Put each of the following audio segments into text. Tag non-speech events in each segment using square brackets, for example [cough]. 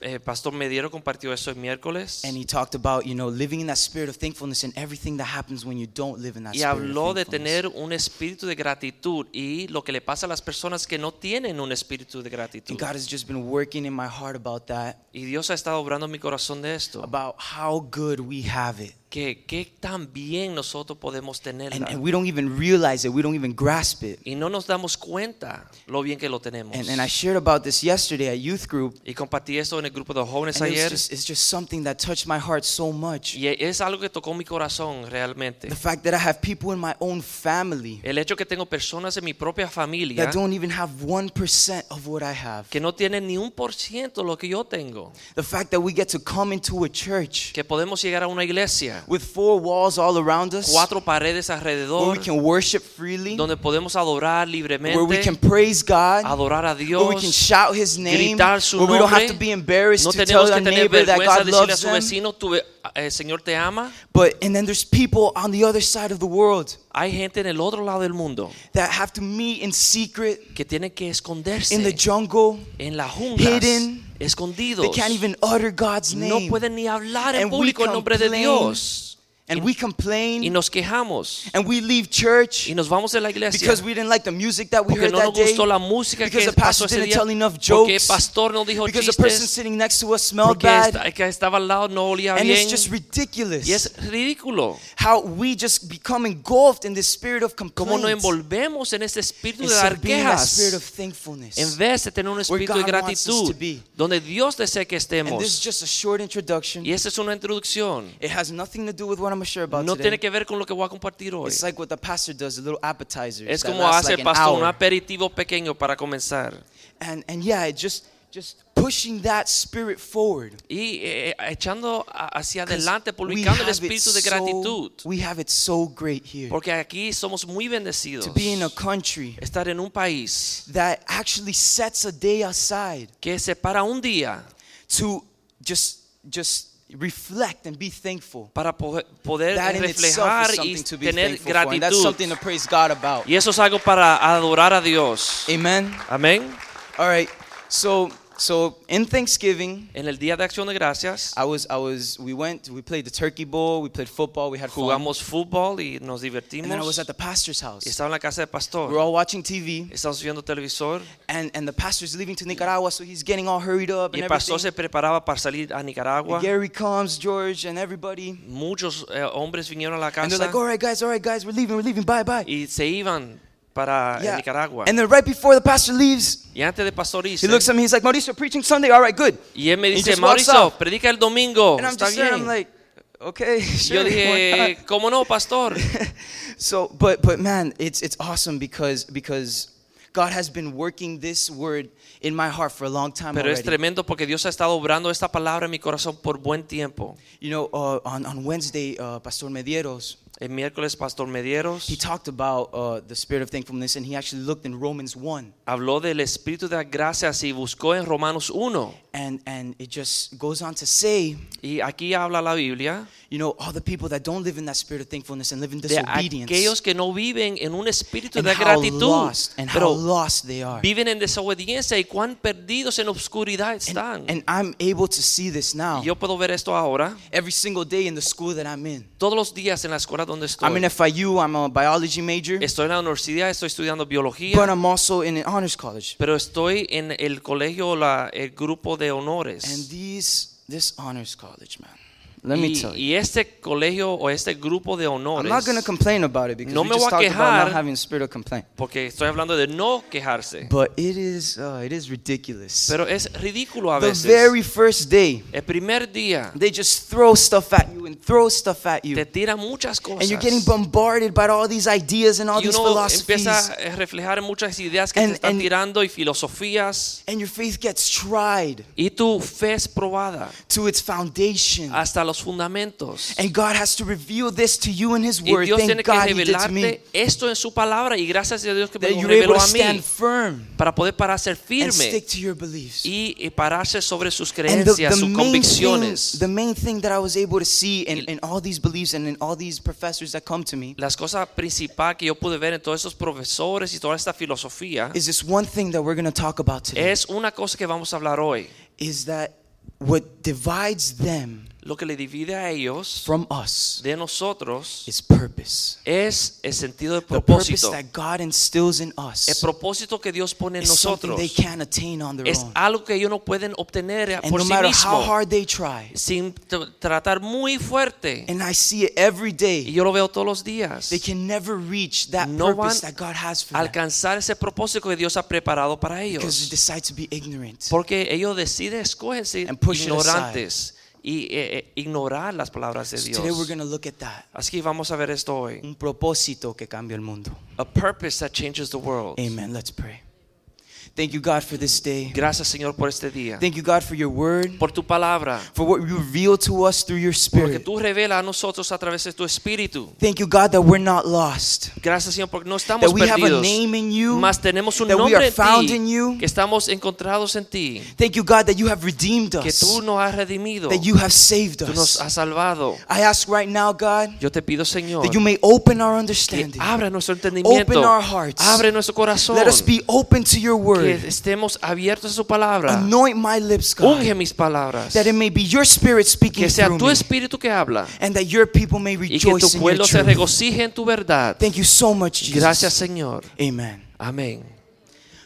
Eh, Pastor Mediero compartió eso el miércoles And he talked about, you know, living in that spirit of thankfulness and everything that happens when you don't live in that y spirit habló of de thankfulness. tener un espíritu de gratitud y lo que le pasa a las personas que no tienen un espíritu de gratitud. And God has just been working in my heart about that, Y Dios ha estado obrando en mi corazón de esto. about how good we have it. Que, que tan bien nosotros podemos tenerla. And, and we don't even realize it, we don't even grasp it. y no nos damos cuenta lo bien que lo tenemos. And, and I shared about this yesterday at youth group. y compartí esto en el grupo de jóvenes And it's ayer. just, it's just something that touched my heart so much. y es algo que tocó mi corazón realmente. The fact that I have people in my own family El hecho que tengo personas en mi propia familia that don't even have 1% of what I have. que no tienen ni un por ciento lo que yo tengo. The fact that we get to come into a church Que podemos llegar a una iglesia, with four walls all around us, cuatro paredes alrededor, where we can worship freely, donde podemos adorar libremente, where we can praise God, adorar a Dios, where we can shout His name, gritar su where we don't have to be embarrassed No to tell our neighbor that God de decirle a loves them. Vecino, tu ve- el Señor te ama. But and then there's people on the other side of the world Hay gente en el otro lado del mundo that have to meet in secret que tiene que esconderse in the jungle. en la jungla, hidden. escondidos. They can't even utter God's no name. pueden ni hablar en And público el nombre de. Dios. And we complain y nos quejamos and we leave church y nos vamos de la iglesia because we didn't like the music that we porque heard no that day. gustó la música Because the pastor didn't tell enough porque jokes. pastor no dijo Because the person sitting next to us smelled bad. que estaba al lado no olía And bien it's just ridiculous y es ridículo how we just become engulfed in this spirit of nos complaint envolvemos en este espíritu de instead dar of being in that spirit of thankfulness. en vez de tener un espíritu de God wants us to gratitud donde Dios desea que And this is just a short introduction. y esa es una introducción It has nothing to do with what I'm to share about no today. tiene que ver con lo que voy a compartir hoy It's like what the pastor does, the little appetizers. es como hace like el pastor un aperitivo pequeño para comenzar And and yeah, it just just pushing that spirit forward. y eh, echando a- hacia adelante we publicando el have it espíritu de so- we have it so great here porque aquí somos muy bendecidos to be in a country estar en un país that actually sets a day aside que separa un día to just just reflect and be thankful. para poder That reflejar y something to be tener and that's gratitud something to praise God about. y eso es algo para adorar a Dios Amen. amén All right. So so in Thanksgiving, en el día de acción de gracias I was I was we went we played the turkey bowl, we played football, we had fun. jugamos fútbol y nos divertimos. And then I was at the pastor's house. y estaba en la casa del pastor. We're all watching TV, estamos viendo televisor and, and the pastor's leaving to Nicaragua, so he's getting all hurried up y el pastor everything. se preparaba para salir a Nicaragua And Gary comes, George, and everybody. muchos eh, hombres vinieron a la casa. And they're like, all right, guys, all right, guys, we're leaving, we're leaving, bye, bye. y se iban para Yeah. Nicaragua And then right before the pastor leaves, y antes de pastor he looks at me, he's like, Mauricio, preaching Sunday, all right, good. y él me dice Mauricio predica el domingo And I'm está just there, I'm like, okay, [laughs] sure. yo dije not?" cómo no pastor [laughs] so, but but man, it's it's awesome because because God has been working this word in my heart for a long time pero es already. tremendo porque Dios ha estado obrando esta palabra en mi corazón por buen tiempo You know, uh, on on Wednesday, uh, Pastor Medieros el miércoles pastor Medieros he talked about uh, the spirit of thankfulness, and he actually looked in Romans one, habló del espíritu de gracias y buscó en Romanos 1 and and it just goes on to say, y aquí habla la Biblia you know, all the people that don't live in that spirit of thankfulness and live in de disobedience, aquellos que no viven en un espíritu and de how gratitud lost and how pero lost they are. viven en desobediencia y cuán perdidos en obscuridad están. And I'm able to see this now. Yo puedo ver esto ahora. Every single day in the school that I'm in. todos los días en la escuela donde estoy I'm in FIU. I'm a biology major, estoy en la universidad estoy estudiando biología but I'm also in an honors college. pero estoy en el colegio la, el grupo de honores And these, this honors college, man, Let me Y, tell you. y este colegio o este grupo de I'm honores, not going to complain about it because No we me just voy a talked about not quejar. having a spirit of complaint. porque estoy hablando de no quejarse, But it is, uh, it is ridiculous. pero es ridículo a the veces. very first day, El primer día they just throw stuff at you and throw stuff at you. te tiran muchas cosas. And you're getting bombarded by all these ideas and all y these uno philosophies. empieza a reflejar muchas ideas que And- te están and- tirando y filosofías. And your faith gets tried Y tu fe es probada to its foundation. hasta los fundamentos. And God has to reveal this to you in His Y Word. Dios tiene Thank que God me. revelarte esto en su palabra y gracias a Dios que me lo reveló a mí para poder pararse and firme stick to your beliefs. y, y pararse sobre sus And the, creencias, the sus main thing, convicciones. the main thing that I was able to see in, in all these beliefs and in all these professors that come to me Las cosas principales que yo pude ver en todos esos profesores y toda esta filosofía is this one thing that we're going to talk about today es una cosa que vamos a hablar hoy. is that what divides them Lo que le divide a ellos from us de nosotros is purpose. es el sentido de The purpose propósito. that God instills in El us propósito que Dios pone en is something nosotros they can't attain on their es own. algo que ellos no pueden obtener And por no sí matter how mismos hard they try, sin tratar muy fuerte. and I see it every Y day, yo lo veo todos los días. they can never reach that No purpose van that God has for them Alcanzar ese propósito que Dios ha preparado para because they ellos. decide to be ignorant. Porque ellos deciden escoger ser And push ignorantes y eh, eh, ignorar las palabras de So today we're Dios. going to look at that. Así que vamos a ver esto hoy. Un propósito que cambia el mundo. A purpose that changes the world. Amen. Let's pray. Thank you, God, for this day. Gracias, Señor, por este día. Thank you, God, for your word, Por tu palabra. for what you reveal to us through your Porque spirit. tú revelas a nosotros a través de tu espíritu. Thank you, God, that we're not lost, Gracias, Señor, porque no estamos that we have a name in you, Mas tenemos un that we nombre are en found ti, in you. que estamos encontrados en ti, Thank you, God, that you have redeemed que us, tú nos has redimido, that you have saved tú nos us. has salvado. I ask right now, God, Yo te pido, Señor, that you may open our que understanding. abra nuestro entendimiento, Open our hearts. abre nuestro corazón, Let us be open to your que word. estemos abiertos a su palabra. Anoint my lips, Unge God, mis palabras, that it may be your spirit speaking que sea through tu espíritu que habla and that your people may y que tu rejoice pueblo se regocije en tu verdad. Thank you so much, Jesus. Gracias, Señor. Amen. Amén.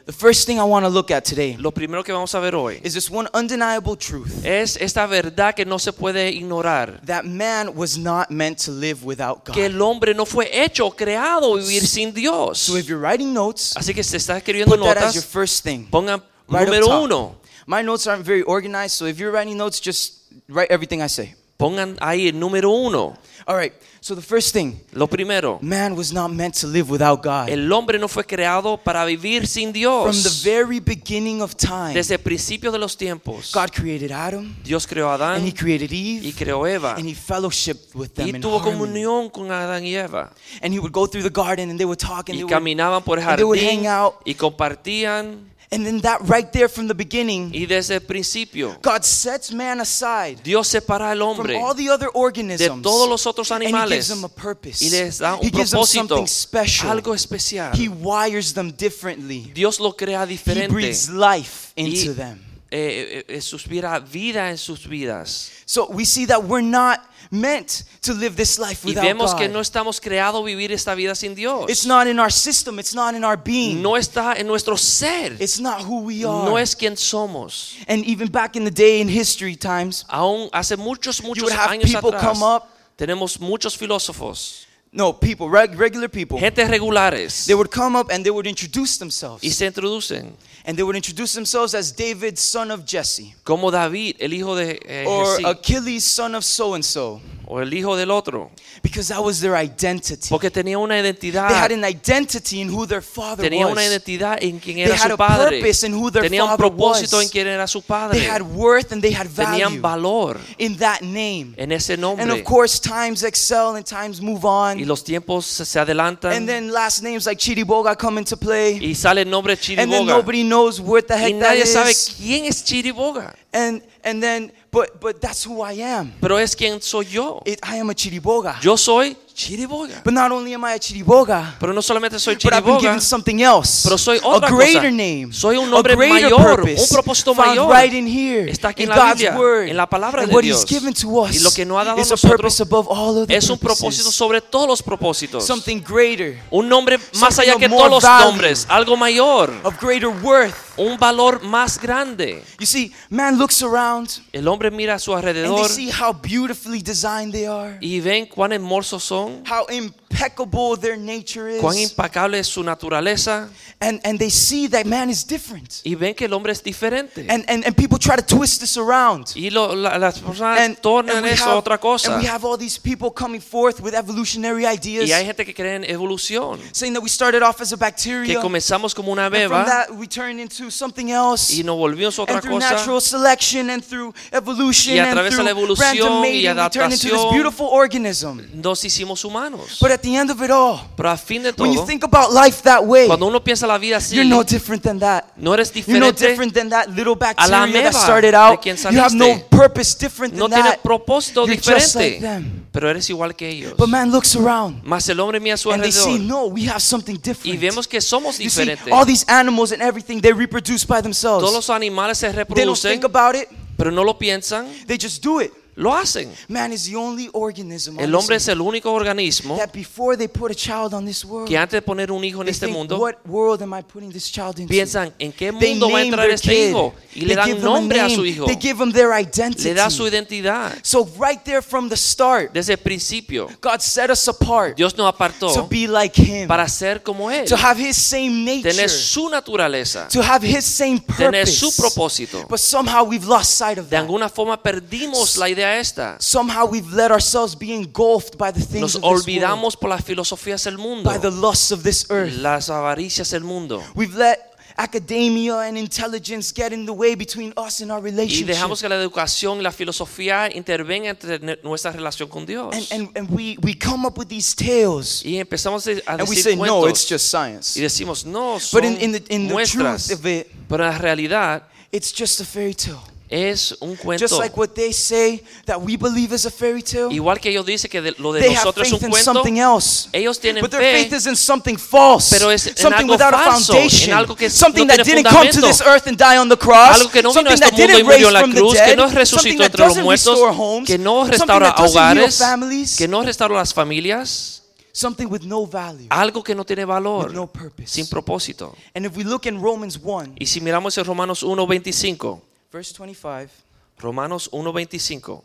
The first thing I want to look at today Lo primero que vamos a ver hoy is this one undeniable truth es esta verdad que no se puede ignorar. that man was not meant to live without God. que el hombre no fue hecho, creado vivir sin Dios. So if you're writing notes, Así que se está escribiendo put that as your notas, first thing. pongan Right up número top. uno. My notes aren't very organized, so if you're writing notes, just write everything I say. Pongan ahí el número uno. All right, so the first thing Lo primero, man was not meant to live without God. el hombre no fue creado para vivir sin From the Dios. very beginning of time, Desde el principio de los tiempos, God created Adam, Dios creó a and He Adán created y Eve, creó a Eva. and He fellowshiped with them Y in tuvo harmony. comunión con Adán y Eva. And He would go through the garden, and they would talk, and Y they would, caminaban por el and they would jardín hang out. y compartían. And then that right there from the beginning, Y desde el principio, God sets man aside Dios separa al from all the other de organisms, todos los otros and He gives them a purpose. y les da un He gives them something special. algo especial. He wires them differently. Dios lo crea He breathes life y into them. eh, eh, eh, suspira vida en sus vidas. So we see that we're not meant to live this life Y without vemos que no estamos creados vivir esta vida sin Dios. It's not in our system. It's not in our being. No está en nuestro ser. It's not who we are. No es quien somos. And even back in the day in history times, Aún hace muchos, you muchos would have años people atrás, come up. tenemos muchos filósofos, No, people, reg- regular people. gente regulares, They would come up and they would introduce themselves. y se introducen. And they would introduce themselves as David, son of Jesse, como David, el hijo de eh, or Achilles, son of so and so, o el hijo del otro, because that was their identity. porque tenía una They identidad, had an identity in who their father tenía una was. identidad en quien They era had su a padre, purpose in who their tenía un father propósito was. en quien era su They padre, had worth and they had value tenían valor in that name. en ese And of nombre. course, times excel and times move on. Y los tiempos se adelantan And then last names like Chiriboga come into play. y sale el nombre And then Chiriboga. nobody knows what the Y heck that nadie sabe is. quién es Chiriboga, And and then but but that's who I am. pero es quien soy yo. It, I am a Chiriboga. Yo soy Chiriboga. But not only am I a Chiriboga, Pero no solamente soy but I've been Chiriboga, given something else. pero soy a otra greater cosa. name. Soy un a nombre greater mayor, purpose un propósito found mayor. right in here, Está aquí in en la God's Biblia, word. en la palabra and de what Dios. He's given to us Y lo que nos ha dado a is a nosotros purpose above all other es un propósito sobre todos los propósitos. Something greater, Un nombre más allá of que todos los value. nombres, algo mayor, of greater worth. un valor más grande. You see, man looks around El hombre mira a su and they alrededor see how beautifully designed they are, y ven cuán hermosos son, how impeccable their nature cuán is, impecable es su naturaleza and, and they see that man is different. y ven que el hombre es diferente. And, and, and people try to twist this around. Y lo- la- las personas And, tornan and eso have, otra cosa. and we have all these people coming forth with evolutionary ideas, Y hay gente que cree en evolución, saying that we started off as a que bacteria, comenzamos como una and from beba that we turned into something else. y nos volvimos otra and through cosa. natural selection and through evolution Y a and través de through la evolución random y mating, we turned into this beautiful organism. Nos hicimos humanos. But at the end of it all, Pero a fin de when you todo, think about life that way, cuando uno piensa la vida así, you're no different than that. no eres You're no diferente, different than that little bacteria that started out. You have no purpose different no than tiene that. propósito You're just like diferente, them. pero eres igual que ellos. But man looks around Mas el hombre mira a su and they see, alrededor no, we have something y different. vemos que somos You see, diferentes. all these animals and everything, they reproduce by Todos themselves. los animales se They don't reproducen, think about it. pero no lo piensan, They just do it. Lo hacen. Man is the only organism El hombre es el único organismo that before they put a child on this world, que antes de poner un hijo en este think, mundo, what world am I putting this child into? piensan en qué They mundo va a entrar este kid. hijo y They le dan a nombre a su hijo, They give them their identity. le da su identidad. So right there from the start, Desde el principio, God set us apart Dios nos apartó to be like Him, para ser como Él, to have His same nature, tener su naturaleza, to have His same tener su purpose. propósito. But somehow we've lost sight of De that. alguna forma perdimos la idea esta. Somehow we've let ourselves be engulfed by the things Nos of this world, olvidamos por las filosofías del mundo, by the lusts of this earth. las avaricias del mundo. We've let academia and intelligence get in the way between us and our Y relationship. dejamos que la educación y la filosofía intervengan entre nuestra relación con Dios. and and, and we, we come up with these tales Y empezamos a and we say, no, it's just science. y decimos, no, But son in, in the, in the muestras. truth of it, Pero en la realidad it's just a fairy tale. Es un Just cuento. like what they say that we believe is a fairy tale, Igual que ellos dicen que de- lo de they have nosotros es un cuento, something else. ellos tienen But their fe, faith is in something false, pero es en something algo without a falso, foundation, en algo que something no that tiene didn't come to this earth and die on the cross, algo que no vino a este mundo y murió en la cruz, que no resucitó entre los muertos, homes, que no restaura hogares, families, que no restaura las familias, something with no value, algo que no tiene with no valor, purpose. sin propósito. And if we look in Romans 1, Y si miramos en Romanos 1.25, verse 25, Romanos 1.25.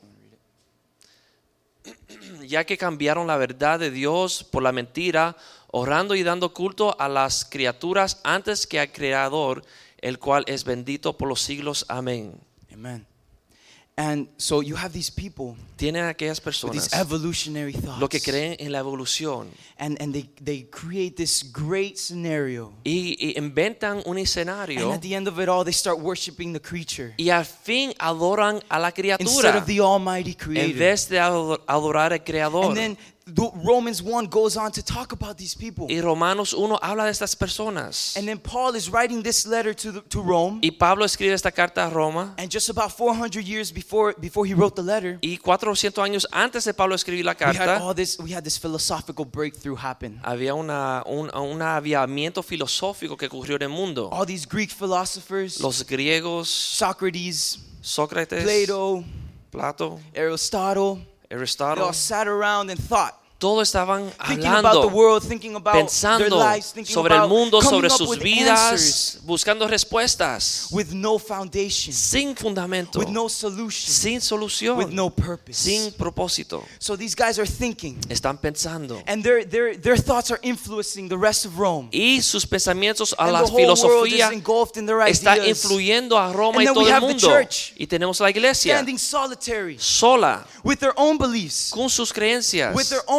[clears throat] Ya que cambiaron la verdad de Dios por la mentira, orando y dando culto a las criaturas antes que al Creador, el cual es bendito por los siglos. Amén. amen. And so you have these people aquellas personas these evolutionary thoughts. lo que creen en la evolución and and they they create this great scenario y, y inventan un and at the end of it all they start worshiping the creature y al fin adoran a la instead of the almighty en creator vez de ador- adorar al Creador. and then the, Romans 1 goes on to talk about these people Y Romanos 1 habla de estas personas. and then Paul is writing this letter to the, to Rome Y Pablo escribe esta carta a Roma. and just about 400 years before before he wrote the letter Y 400 años antes de Pablo escribir la we had carta, all this we had this philosophical breakthrough happen había una, un, un aviamiento filosófico que ocurrió en el mundo. all these Greek philosophers Los griegos, Socrates Sócrates, Plato Plato, Aristotle they all sat around and thought todos estaban hablando, pensando sobre el mundo, sobre sus vidas, buscando respuestas, with no foundation, sin fundamento, with no solution, sin with solución, no purpose. sin propósito. So these guys are thinking, Están pensando. and their their their thoughts are influencing the rest of Rome. Y sus pensamientos a la filosofía está influyendo a Roma y todo el mundo. Y tenemos la iglesia sola, with their own beliefs, con sus creencias,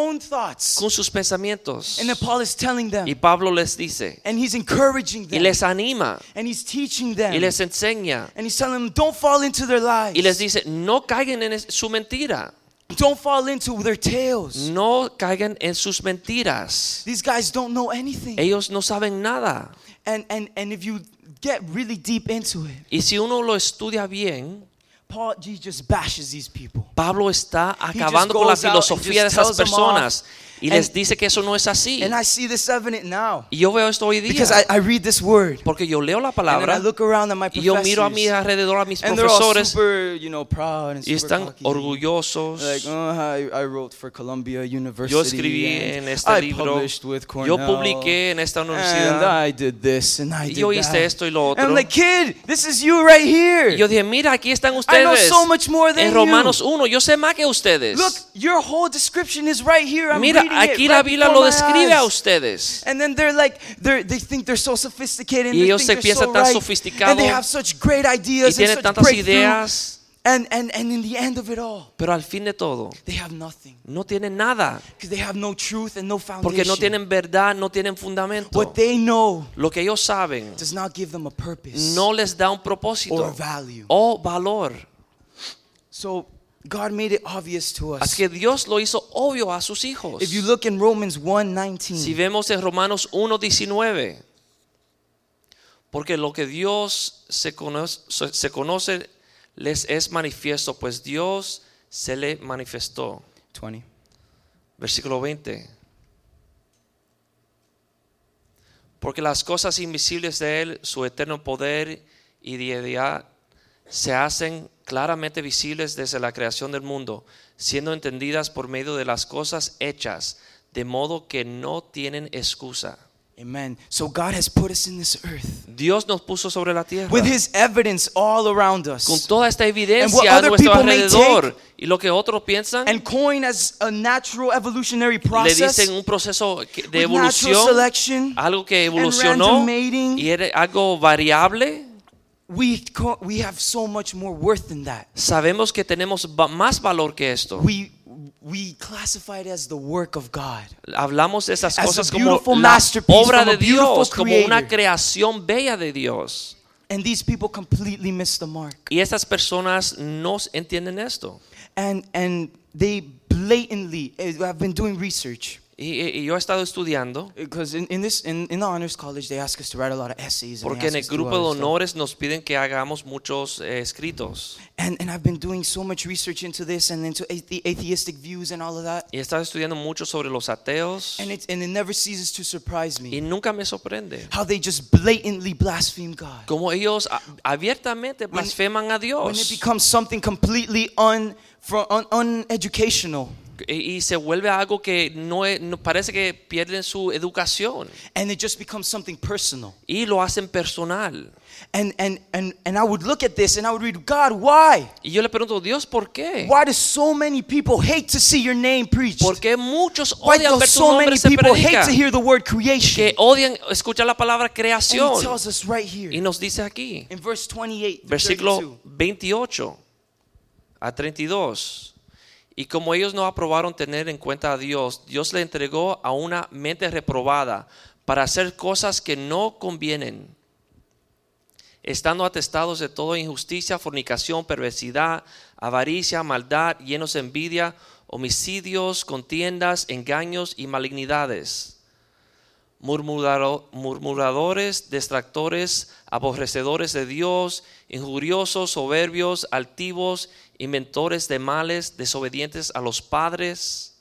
own thoughts. con sus pensamientos. And Paul is telling them, Y Pablo les dice, and he's encouraging y them, les anima, and he's teaching them, y les enseña, and he's telling them, don't fall into their lies. y les dice, no caigan en su mentira, Don't fall into their tales. no caigan en sus mentiras. These guys don't know anything. Ellos no saben nada. And and and if you get really deep into it, Y si uno lo estudia bien, Paul he just bashes these people. Pablo está acabando con la filosofía de esas personas y les dice que eso no es así. And I see this evident now. Y yo veo esto hoy Because día I, I read this word. porque yo leo la And then I palabra look around at my y yo miro a mi alrededor a mis profesores super, you know, proud and y están cocky. orgullosos. Like, I, I wrote for Columbia University. Yo escribí en este I libro, yo publiqué en esta universidad. I did this and I Y did yo hice that. esto y lo otro. like, kid, this is you right here. Y yo dije, mira, aquí están know ustedes. so much more than En. Romanos 1, yo sé más que ustedes. Look, your whole description is right here. I'm Mira, aquí it la Biblia lo describe a ustedes. And then they're like, they're, they think they're so sophisticated and Y they ellos se so piensan tan right. sofisticados And they have such great Y ideas tienen tantas ideas, And, and, and in the end of it all, pero al fin de todo, they have nothing. no tienen nada. Because they have no truth and no foundation. Porque no tienen verdad, no tienen fundamento. What they know Lo que ellos saben does not give them a purpose no les da un or propósito value. o valor. So God made it obvious to us. Así que Dios lo hizo obvio a sus hijos. If you look in Romans 1:19, Si vemos en Romanos 1.19, porque lo que Dios se conoce, se conoce les es manifiesto, pues Dios se le manifestó. 20. Versículo 20. Porque las cosas invisibles de Él, su eterno poder y deidad, se hacen claramente visibles desde la creación del mundo, siendo entendidas por medio de las cosas hechas, de modo que no tienen excusa. Amen. So God has put us in this earth Dios nos puso sobre la tierra with his evidence all around us. con toda esta evidencia a nuestro alrededor y lo que otros piensan and coin as a natural evolutionary le process dicen un proceso de evolución selection algo que evolucionó y era algo variable, we we have so much more worth than that. sabemos que tenemos más valor que esto. We we classify it as the work of God. Hablamos de esas As a cosas como la masterpiece obra de Dios, como una creación bella de Dios. And these people completely miss the mark. Y estas personas no entienden esto. And and they blatantly eh, I've been doing research Y, y- y yo he estado estudiando. Because in, in this in, in the honors college they ask us to write a lot of essays porque en el us to do grupo de honores nos piden que hagamos muchos eh, escritos. and and I've been doing so much research into this and into athe- atheistic views and all of that. Y he estado estudiando mucho sobre los ateos. And it and it never ceases to surprise y me nunca me sorprende. how they just blatantly blaspheme God. Como ellos abiertamente blasfeman a when it Dios. becomes something completely un uneducational y, y se vuelve algo que no, es- no- parece que pierden su educación and it just becomes something personal y lo hacen personal. and and and and I would look at this and I would read God why Y yo le pregunto, Dios, ¿por qué? why do so many people hate to see your name preached ¿Por qué muchos why odian ver tu so nombre many se people hate to hear the word creation Que odian escuchar la palabra and he creación. tells us right Y here nos dice aquí, in verse 28 through versículo 32. 28 a 32. Y como ellos no aprobaron tener en cuenta a Dios, Dios le entregó a una mente reprobada para hacer cosas que no convienen, estando atestados de toda injusticia, fornicación, perversidad, avaricia, maldad, llenos de envidia, homicidios, contiendas, engaños y malignidades murmurado- murmuradores, distractores, aborrecedores de Dios, injuriosos, soberbios, altivos, inventores de males, desobedientes a los padres,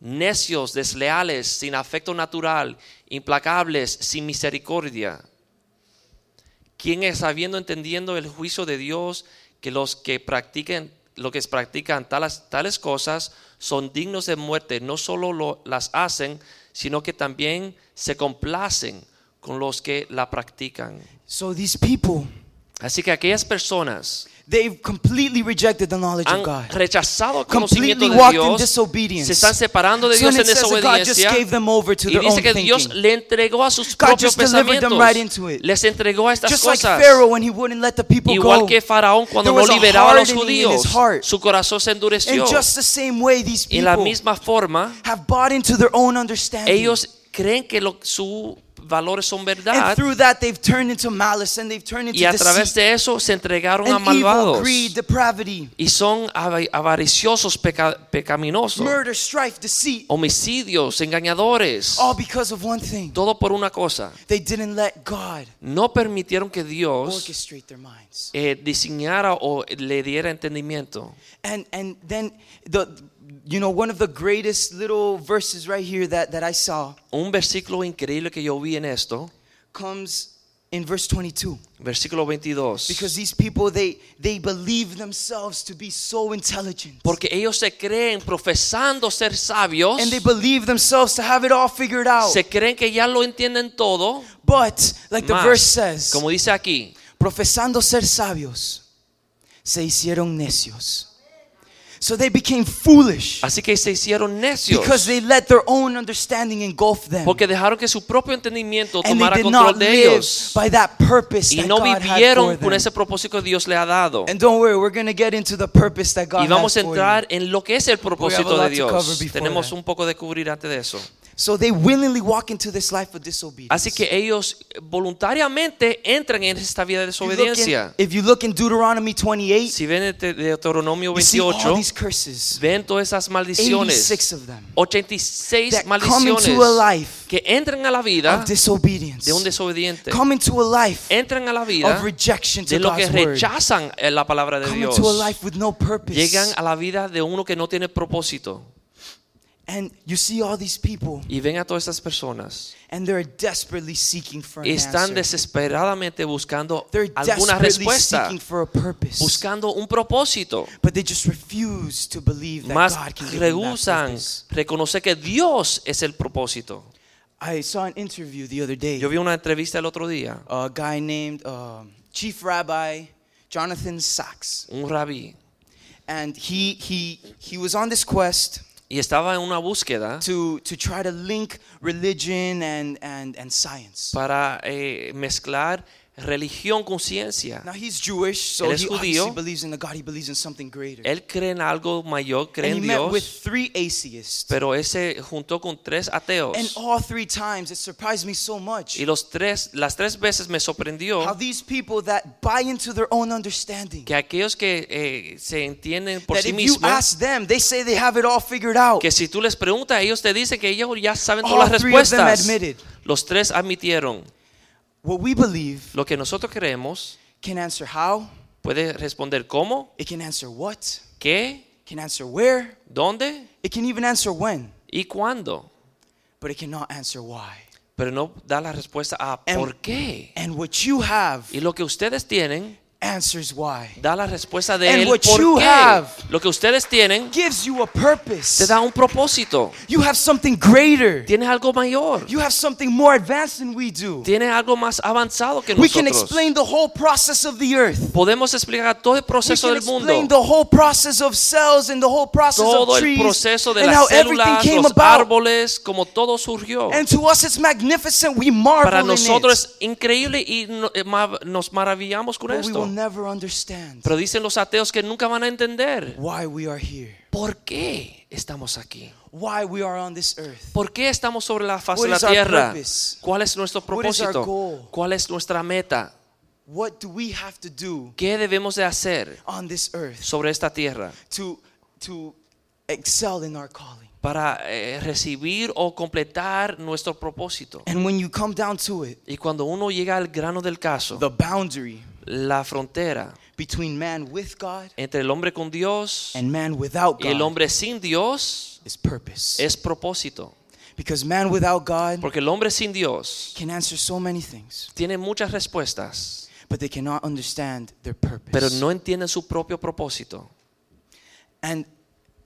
necios, desleales, sin afecto natural, implacables, sin misericordia. ¿Quién es sabiendo, entendiendo el juicio de Dios, que los que practiquen, lo que practican tales, tales cosas son dignos de muerte, no solo lo- las hacen, sino que también se complacen con los que la practican. so these people Así que aquellas personas they've completely rejected the knowledge han of God rechazado el conocimiento completely de walked in Dios, disobedience se están separando de So Dios en it says that God just desobediencia. gave them over to Y their dice que Dios thinking. le entregó a sus God propios just delivered them pensamientos. right into it. Les entregó a estas just like cosas. Pharaoh when he wouldn't let the people Igual go que Faraón cuando There no was a liberaba a los hardening in judíos, his heart. su corazón se endureció. in just the same way these En la people misma forma, have bought into their own understanding ellos creen que lo- su valores son And verdad. through that, they've turned into malice and they've turned into Y a través de eso se entregaron a malvados. greed, depravity, Y son ava- avariciosos, peca- pecaminosos, murder, strife, deceit, homicidios, engañadores. all because of one thing. Todo por una cosa. They didn't let God No permitieron que Dios orchestrate their minds. eh, diseñara o le diera entendimiento. And and then the you know one of the greatest little verses right here that, that I saw Un versículo increíble que yo vi en esto, comes in verse 22 versículo 22. because these people they they believe themselves to be so intelligent. Porque ellos se creen profesando ser sabios, and they believe themselves to have it all figured out. Se creen que ya lo entienden todo. but like the verse says como dice aquí, profesando ser sabios se hicieron necios so they became foolish así que se hicieron necios. because they let their own understanding engulf them Porque dejaron que su propio entendimiento and tomara control de ellos. by that purpose Y that no vivieron them. ese propósito que Dios le ha dado. And don't worry, we're going to get into the purpose that God Y vamos a entrar en lo que es el propósito de Dios. Tenemos that. un poco de cubrir antes de eso. So they willingly walk into this life of disobedience. Así que ellos voluntariamente entran en esta vida de If you look in- desobediencia. if you look in Deuteronomy 28, Si ven de Deuteronomio you see all 28, these curses, ven todas esas maldiciones. 86 of them, 86 that come maldiciones into a life que entran a la vida of disobedience, de un desobediente. come into a life Entran a la vida of rejection to de lo que word, rechazan eh, la palabra de come Dios. into a life with no purpose. Llegan a la vida de uno que no tiene propósito. And you see all these people, Y ven a todas estas personas. and they're desperately seeking for an Están answer. desesperadamente buscando They're alguna desperately respuesta, seeking for a purpose. buscando un propósito. But they just refuse to believe that Más God can give them that rehusan reconocer que Dios es el propósito. I saw an interview the other day. Yo vi una entrevista el otro día, A guy named um, Chief Rabbi Jonathan Sachs, un rabí, and he he he was on this quest y estaba en una búsqueda to to try to link religion and and and science. para eh, mezclar religión con ciencia. Now he's Jewish, so Él es he judío. believes in a God. He believes in something greater. Él cree en algo mayor, cree and he en met with Dios, three atheists, pero ese juntó con tres ateos. and all three times it surprised me so much Y los tres, las tres veces me sorprendió how these people that buy into their own understanding. que aquellos que eh, se entienden por that sí if you mismos, ask them, they say they have it all figured out. que si tú les preguntas, ellos te dicen que ellos ya saben All todas las respuestas. Los tres admitieron. What we believe Lo que nosotros creemos can answer how, puede responder cómo, it can answer what, qué, can answer where, dónde it can even answer when, y cuándo. but it cannot answer why. Pero no da la respuesta a And- por qué. And what you have Y lo que ustedes tienen answers why. da la respuesta de And él what por you qué. have Lo que ustedes tienen Gives you a purpose. te da un propósito. You have something greater. Tienes algo mayor. You have something more advanced than we do. Tienes algo más avanzado que We can nosotros. explain the whole process of the earth. Podemos explicar todo el We proceso can del explain mundo. the whole process of cells and the whole process Todo of el proceso de and las how everything células, los about. árboles, como todo surgió. And to us it's magnificent. We marvel Para in nosotros it. es increíble y eh, nos maravillamos con But esto. Never understand Pero dicen los ateos que nunca van a entender why we are here. por qué estamos aquí. Why we are on this earth. ¿Por qué estamos sobre la faz What de la is our tierra? ¿Cuál es nuestro propósito? goal? ¿Cuál es nuestra meta? What do we have to do ¿Qué debemos de hacer on this earth sobre esta tierra to to excel in our calling? para eh, recibir o completar nuestro propósito? And when you come down to it, Y cuando uno llega al grano del caso, the boundary la frontera between man with God entre el hombre con Dios and man without y el God hombre sin Dios is purpose. es propósito. Because man without God Porque el hombre sin Dios can answer so many things, tiene muchas respuestas, but they cannot understand their purpose. pero no entiende su propio propósito. And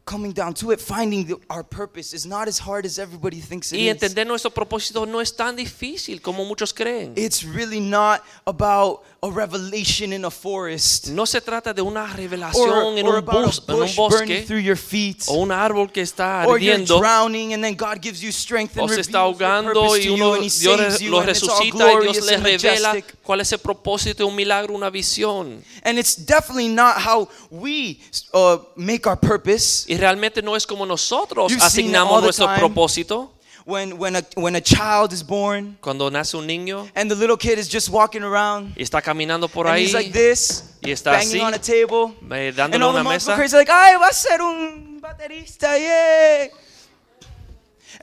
coming down to it, finding the, our purpose is not as hard as everybody thinks it Y is. entender nuestro propósito no es tan difícil como muchos creen. It's really not about a revelation in a forest No se trata de una or, revelación en, or un bus- a en un bosque through your feet. o un árbol que está ardiendo drowning and then God gives you strength and o se está ahogando y uno Dios lo resucita y Dios glorious le and revela cuál es el propósito, un milagro, una visión. And it's definitely not how we uh, make our purpose. Y realmente no es como nosotros You've asignamos nuestro propósito. When, when, a, when a child is born Cuando nace un niño and the little kid is just walking around y está caminando por and ahí he's like this, y está banging así, on a table. eh, And dándole all the una mesa. crazy like, ay, va a ser un baterista, yay.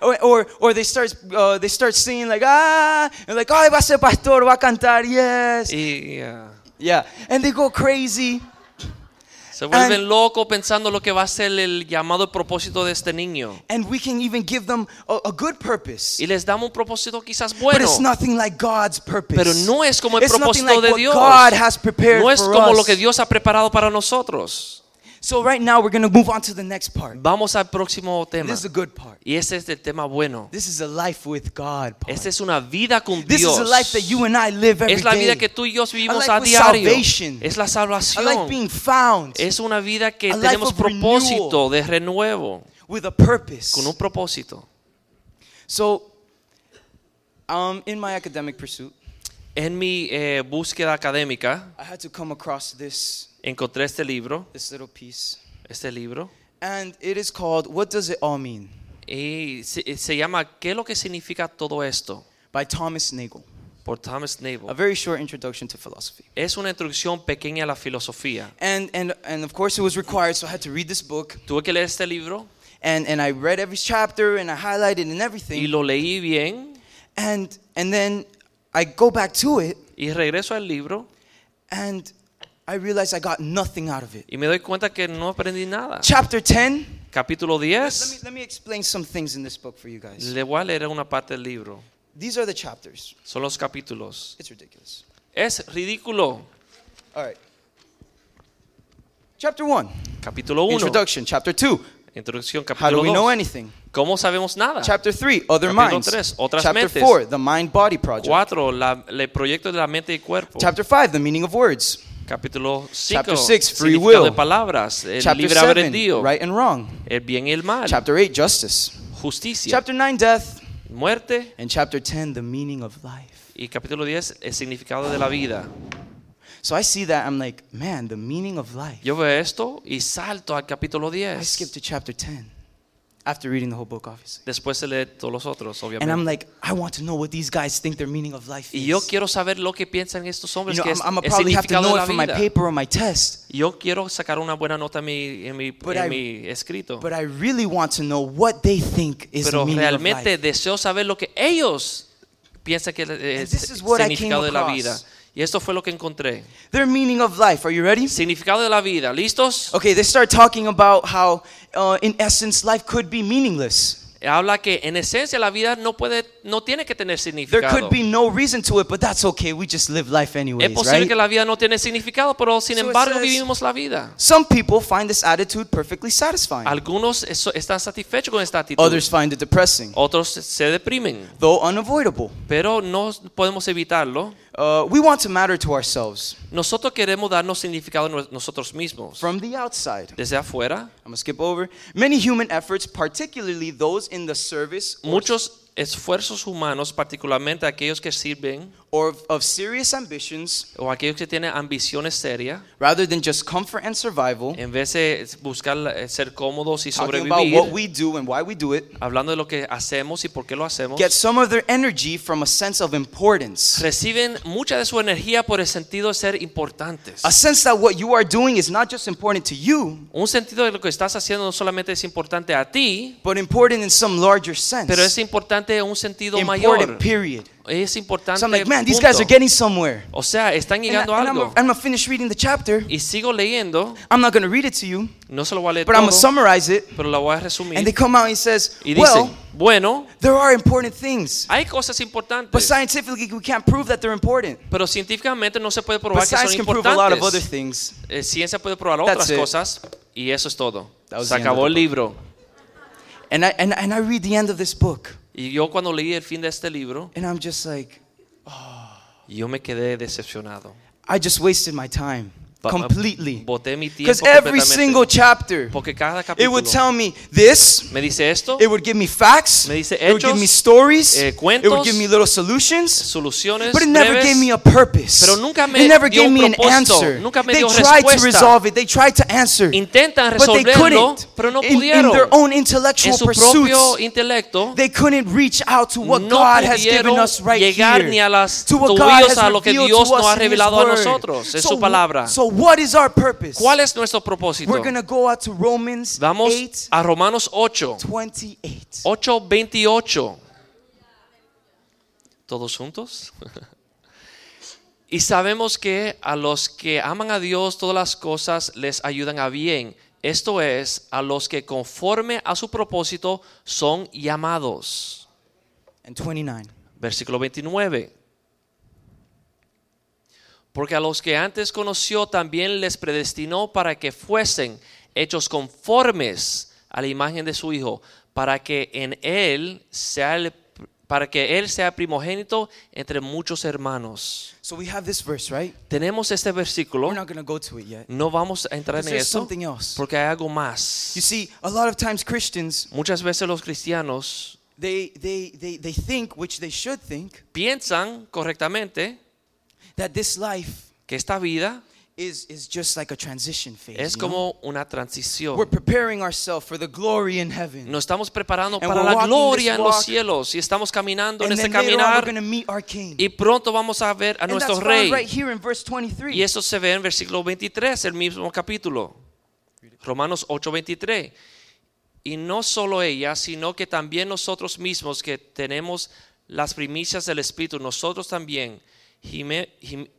Or, or, or they start uh, they start singing like ah and like ay va a ser pastor va a cantar yes Y ah, yeah and they go crazy se vuelven locos pensando lo que va a ser el llamado propósito de este niño. and we can even give them a, a good purpose Y les damos un propósito quizás but bueno, it's nothing like God's purpose pero no es como el It's propósito like de what Dios. God has prepared No es for como lo us. que Dios ha preparado para nosotros. So right now we're going to move on to the next part Vamos al próximo tema. this is a good part Y ese es el tema bueno. this is a life with God part. Esta es una vida con this Dios. is a life that you and I live every Es la vida day. que tú y yo vivimos life a diario. salvation. Es la a salvación. life being found Es una vida que A tenemos propósito de renuevo, with a purpose con un propósito. So, um, in my academic pursuit, En mi eh, búsqueda académica I had to come across this encontré este libro, this little piece, este libro, and it is called "What Does It All Mean" y se, se llama ¿Qué es lo que significa todo esto? by Thomas Nagel. Por Thomas Nagel. A very short introduction to philosophy. Es una introducción pequeña a la filosofía. And and and of course, it was required, so I had to read this book. Tuve que leer este libro And and I read every chapter, and I highlighted and everything. y lo leí bien And and then I go back to it, y regreso al libro and I realized I got nothing out of it. y me doy cuenta que no aprendí nada. Chapter 10. Capítulo Let me let me explain some things in this book for you guys. le voy a leer una parte del libro. These are the chapters. Son los capítulos. It's ridiculous. Es ridículo. All right. Chapter 1. Capítulo 1. Introduction. Chapter 2. Introducción, capítulo How do we know anything? ¿Cómo sabemos nada? Chapter 3. Other Capítulo minds. tres, otras Chapter mentes. 4. The mind body project. 4. La, el proyecto de la mente y cuerpo. Chapter 5. The meaning of words. Capítulo 5. Chapter six, free will. de palabras. El Chapter libre 7. albedrío. Right and wrong. El bien y el mal. Chapter 8. Justice. Justicia. Chapter 9. Death. muerte. And chapter 10. The meaning of life. Y capítulo 10. El significado de la vida. So I see that. I'm like, man, the meaning of life. Yo veo esto y salto al capítulo I skip 10. to chapter 10 after reading the whole book, obviously. Después se lee todos los otros, And. I'm like, I want to know what these guys think their meaning of life is. Y yo quiero saber lo que piensan estos you hombres know, que I'm, probably have to know it for my paper or my test. Yo quiero sacar una buena nota en mi, en mi, But en I- mi escrito. But I really want to know what they think is Pero the meaning of realmente life. deseo saber lo que ellos piensan que es el significado de la vida. Y esto fue lo que encontré. Their meaning of life. Are you ready? Significado de la vida. ¿Listos? Okay, they start talking about how, uh, in essence, life could be meaningless. Habla que en esencia la vida no puede, no tiene que tener There significado. could be no reason to it, but that's okay. We just live life anyways, Es posible right? que la vida no tiene significado, pero sin So embargo says- vivimos la vida. Some people find this attitude perfectly satisfying. Algunos eso- están satisfechos con esta actitud. Others find it depressing, Otros se deprimen, though unavoidable. pero no podemos evitarlo. Uh, we want to matter to ourselves Nosotros queremos darnos significado nosotros mismos. from the outside. Desde afuera, I'm gonna skip over. Many human efforts, particularly those in the service muchos esfuerzos humanos, particularmente aquellos que sirven or of, of serious ambitions, o aquellos que tienen ambiciones serias, rather than just comfort and survival, en vez de buscar eh, ser cómodos y talking about what we do and why we do it, hablando de lo que hacemos y por qué lo hacemos, get some of their energy from a sense of importance. reciben mucha de su energía por el sentido de ser importantes. A sense that what you are doing is not just important to you, Un sentido de lo que estás haciendo no solamente es importante a ti, but important in some larger sense. pero es importante en un sentido important, mayor. period. Es importante. So I'm like, man, these punto. guys are getting somewhere. O sea, están And, I, llegando a and I'm. I'm gonna finish reading the chapter. Y sigo leyendo, I'm not gonna read it to you, no se lo voy a leer but I'm gonna summarize it. pero voy a And they come out and says, Y well, bueno, there are important things, hay cosas importantes. but importantes, scientifically we can't prove that they're important. pero científicamente no se puede But probar que son science can prove a lot of other things. Eh, ciencia puede probar That's otras it. cosas y eso es todo. Se acabó el libro. And I, and, and I read the end of this book, Y yo cuando leí el fin de este libro, and I'm just like, yo me quedé decepcionado. I just wasted my time. Pa- completely. Because every single chapter, it would tell me this, me dice esto, it would give me facts, Me dice it would give me stories, eh, it would give me little solutions, soluciones but it never breves, gave me a purpose. pero nunca me it never dio gave me an answer. nunca me they dio tried to resolve it, they tried to answer, intentan but they couldn't. pero no in, in their own en intellectual su pursuits, they couldn't reach out to what no God has given us right here. ni a las to what God has a lo que revealed to us in His word. so. So what is our purpose? ¿Cuál es nuestro propósito? We're to go out to Romans Vamos 8, a Romanos 8, 28. 8:28. ¿Todos juntos? [laughs] y sabemos que a los que aman a Dios todas las cosas les ayudan a bien. Esto es, a los que conforme a su propósito son llamados. And 29. Versículo 29. Porque a los que antes conoció también les predestinó para que fuesen hechos conformes a la imagen de su Hijo, para que en él sea el- para que él sea primogénito entre muchos hermanos. So we have this verse, right? Tenemos este versículo. We're not go to it yet. No vamos a entrar en eso porque hay algo más. You see, a lot of times Christians, Muchas veces los cristianos they, they, they, they think, which they should think, piensan correctamente that this life que esta vida is, is just like a transition phase. es como una transición. We're preparing ourselves for the glory in heaven. Nos estamos preparando And para we're la walking gloria this en los cielos y estamos caminando en and este then later on, we're caminar going to meet our King. y pronto vamos a ver a and nuestro that's rey. found right here in verse 23. Y eso se ve en versículo 23, el mismo capítulo. Romanos 8:23. Y no solo ella, sino que también nosotros mismos que tenemos las primicias del Espíritu, nosotros también